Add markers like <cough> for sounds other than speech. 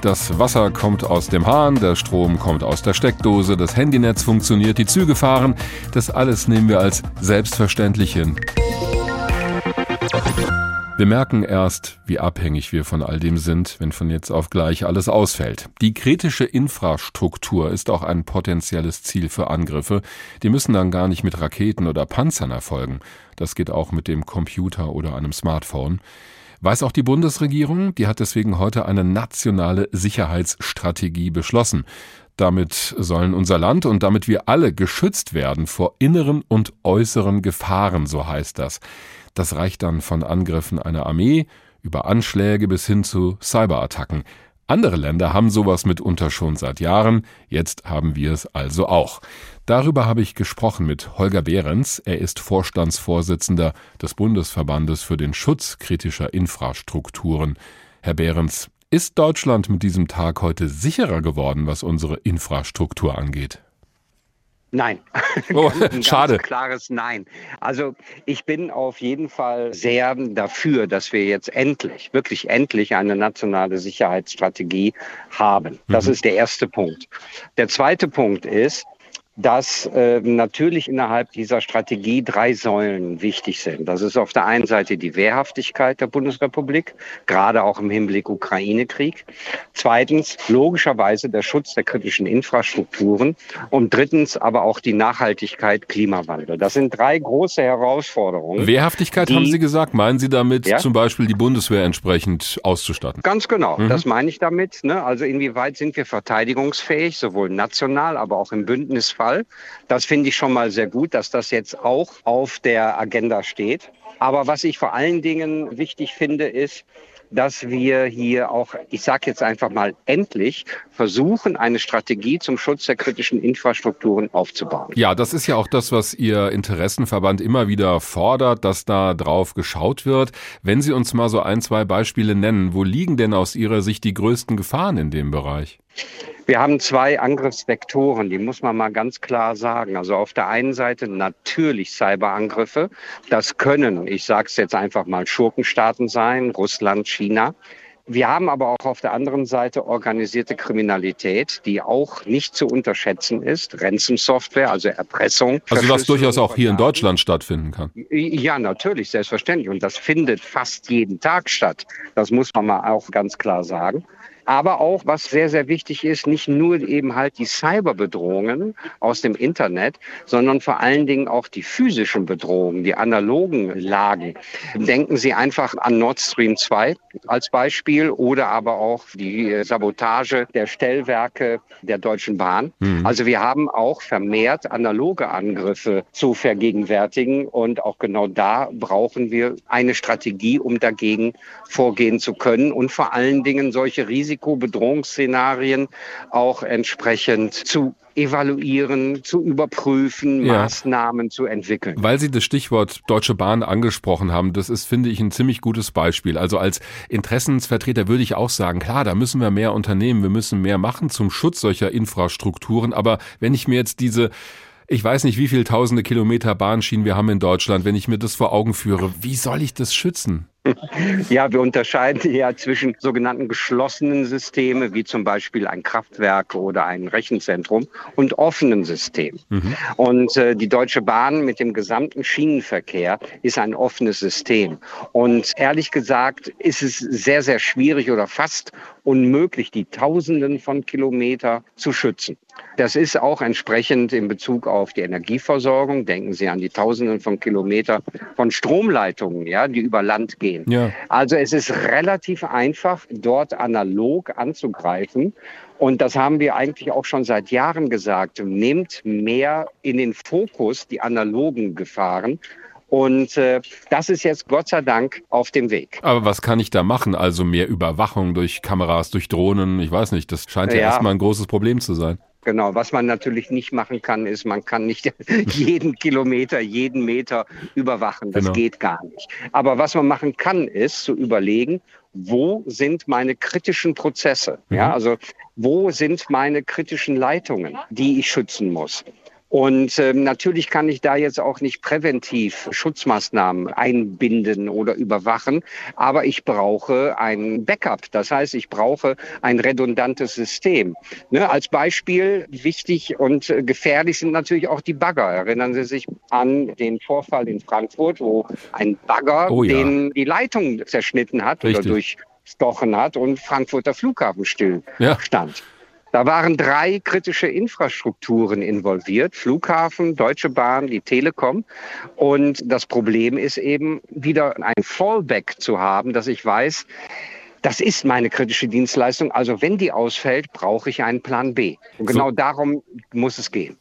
Das Wasser kommt aus dem Hahn, der Strom kommt aus der Steckdose, das Handynetz funktioniert, die Züge fahren. Das alles nehmen wir als selbstverständlich hin. Wir merken erst, wie abhängig wir von all dem sind, wenn von jetzt auf gleich alles ausfällt. Die kritische Infrastruktur ist auch ein potenzielles Ziel für Angriffe. Die müssen dann gar nicht mit Raketen oder Panzern erfolgen. Das geht auch mit dem Computer oder einem Smartphone. Weiß auch die Bundesregierung, die hat deswegen heute eine nationale Sicherheitsstrategie beschlossen. Damit sollen unser Land und damit wir alle geschützt werden vor inneren und äußeren Gefahren, so heißt das. Das reicht dann von Angriffen einer Armee über Anschläge bis hin zu Cyberattacken. Andere Länder haben sowas mitunter schon seit Jahren, jetzt haben wir es also auch. Darüber habe ich gesprochen mit Holger Behrens. Er ist Vorstandsvorsitzender des Bundesverbandes für den Schutz kritischer Infrastrukturen. Herr Behrens, ist Deutschland mit diesem Tag heute sicherer geworden, was unsere Infrastruktur angeht? Nein. <laughs> Oh, ein schade. klares Nein. Also ich bin auf jeden Fall sehr dafür, dass wir jetzt endlich, wirklich endlich eine nationale Sicherheitsstrategie haben. Das mhm. ist der erste Punkt. Der zweite Punkt ist, dass äh, natürlich innerhalb dieser Strategie drei Säulen wichtig sind. Das ist auf der einen Seite die Wehrhaftigkeit der Bundesrepublik, gerade auch im Hinblick Ukraine-Krieg. Zweitens logischerweise der Schutz der kritischen Infrastrukturen und drittens aber auch die Nachhaltigkeit Klimawandel. Das sind drei große Herausforderungen. Wehrhaftigkeit die, haben Sie gesagt. Meinen Sie damit ja? zum Beispiel die Bundeswehr entsprechend auszustatten? Ganz genau. Mhm. Das meine ich damit. Ne? Also inwieweit sind wir verteidigungsfähig, sowohl national, aber auch im Bündnisfall Fall. Das finde ich schon mal sehr gut, dass das jetzt auch auf der Agenda steht. Aber was ich vor allen Dingen wichtig finde, ist, dass wir hier auch, ich sage jetzt einfach mal endlich, versuchen, eine Strategie zum Schutz der kritischen Infrastrukturen aufzubauen. Ja, das ist ja auch das, was Ihr Interessenverband immer wieder fordert, dass da drauf geschaut wird. Wenn Sie uns mal so ein, zwei Beispiele nennen, wo liegen denn aus Ihrer Sicht die größten Gefahren in dem Bereich? Wir haben zwei Angriffsvektoren, die muss man mal ganz klar sagen. Also auf der einen Seite natürlich Cyberangriffe. Das können, ich sage es jetzt einfach mal, Schurkenstaaten sein, Russland, China. Wir haben aber auch auf der anderen Seite organisierte Kriminalität, die auch nicht zu unterschätzen ist. Ransom-Software, also Erpressung. Also was durchaus auch hier in Deutschland stattfinden kann. Ja, natürlich, selbstverständlich. Und das findet fast jeden Tag statt. Das muss man mal auch ganz klar sagen. Aber auch, was sehr, sehr wichtig ist, nicht nur eben halt die Cyberbedrohungen aus dem Internet, sondern vor allen Dingen auch die physischen Bedrohungen, die analogen Lagen. Denken Sie einfach an Nord Stream 2 als Beispiel oder aber auch die Sabotage der Stellwerke der Deutschen Bahn. Mhm. Also wir haben auch vermehrt analoge Angriffe zu vergegenwärtigen und auch genau da brauchen wir eine Strategie, um dagegen vorgehen zu können und vor allen Dingen solche Risiken Risikobedrohungsszenarien auch entsprechend zu evaluieren, zu überprüfen, ja. Maßnahmen zu entwickeln. Weil Sie das Stichwort Deutsche Bahn angesprochen haben, das ist, finde ich, ein ziemlich gutes Beispiel. Also als Interessensvertreter würde ich auch sagen, klar, da müssen wir mehr unternehmen, wir müssen mehr machen zum Schutz solcher Infrastrukturen. Aber wenn ich mir jetzt diese ich weiß nicht, wie viele tausende Kilometer Bahnschienen wir haben in Deutschland. Wenn ich mir das vor Augen führe, wie soll ich das schützen? <laughs> Ja, wir unterscheiden ja zwischen sogenannten geschlossenen Systemen, wie zum Beispiel ein Kraftwerk oder ein Rechenzentrum, und offenen Systemen. Mhm. Und äh, die Deutsche Bahn mit dem gesamten Schienenverkehr ist ein offenes System. Und ehrlich gesagt ist es sehr, sehr schwierig oder fast unmöglich, die Tausenden von Kilometer zu schützen. Das ist auch entsprechend in Bezug auf die Energieversorgung. Denken Sie an die Tausenden von Kilometer von Stromleitungen, ja, die über Land gehen. Ja. Also es ist relativ einfach, dort analog anzugreifen. Und das haben wir eigentlich auch schon seit Jahren gesagt. Nehmt mehr in den Fokus die analogen Gefahren und äh, das ist jetzt Gott sei Dank auf dem Weg. Aber was kann ich da machen? Also mehr Überwachung durch Kameras, durch Drohnen? Ich weiß nicht, das scheint ja, ja erstmal ein großes Problem zu sein. Genau, was man natürlich nicht machen kann, ist, man kann nicht <laughs> jeden Kilometer, jeden Meter überwachen. Das genau. geht gar nicht. Aber was man machen kann, ist zu überlegen, wo sind meine kritischen Prozesse? Mhm. Ja, also wo sind meine kritischen Leitungen, die ich schützen muss? Und äh, natürlich kann ich da jetzt auch nicht präventiv Schutzmaßnahmen einbinden oder überwachen, aber ich brauche ein Backup. Das heißt, ich brauche ein redundantes System. Ne, als Beispiel wichtig und äh, gefährlich sind natürlich auch die Bagger. Erinnern Sie sich an den Vorfall in Frankfurt, wo ein Bagger oh ja. den die Leitung zerschnitten hat Richtig. oder durchstochen hat und Frankfurter Flughafen still ja. stand. Da waren drei kritische Infrastrukturen involviert, Flughafen, Deutsche Bahn, die Telekom. Und das Problem ist eben wieder ein Fallback zu haben, dass ich weiß, das ist meine kritische Dienstleistung. Also wenn die ausfällt, brauche ich einen Plan B. Und genau so. darum muss es gehen.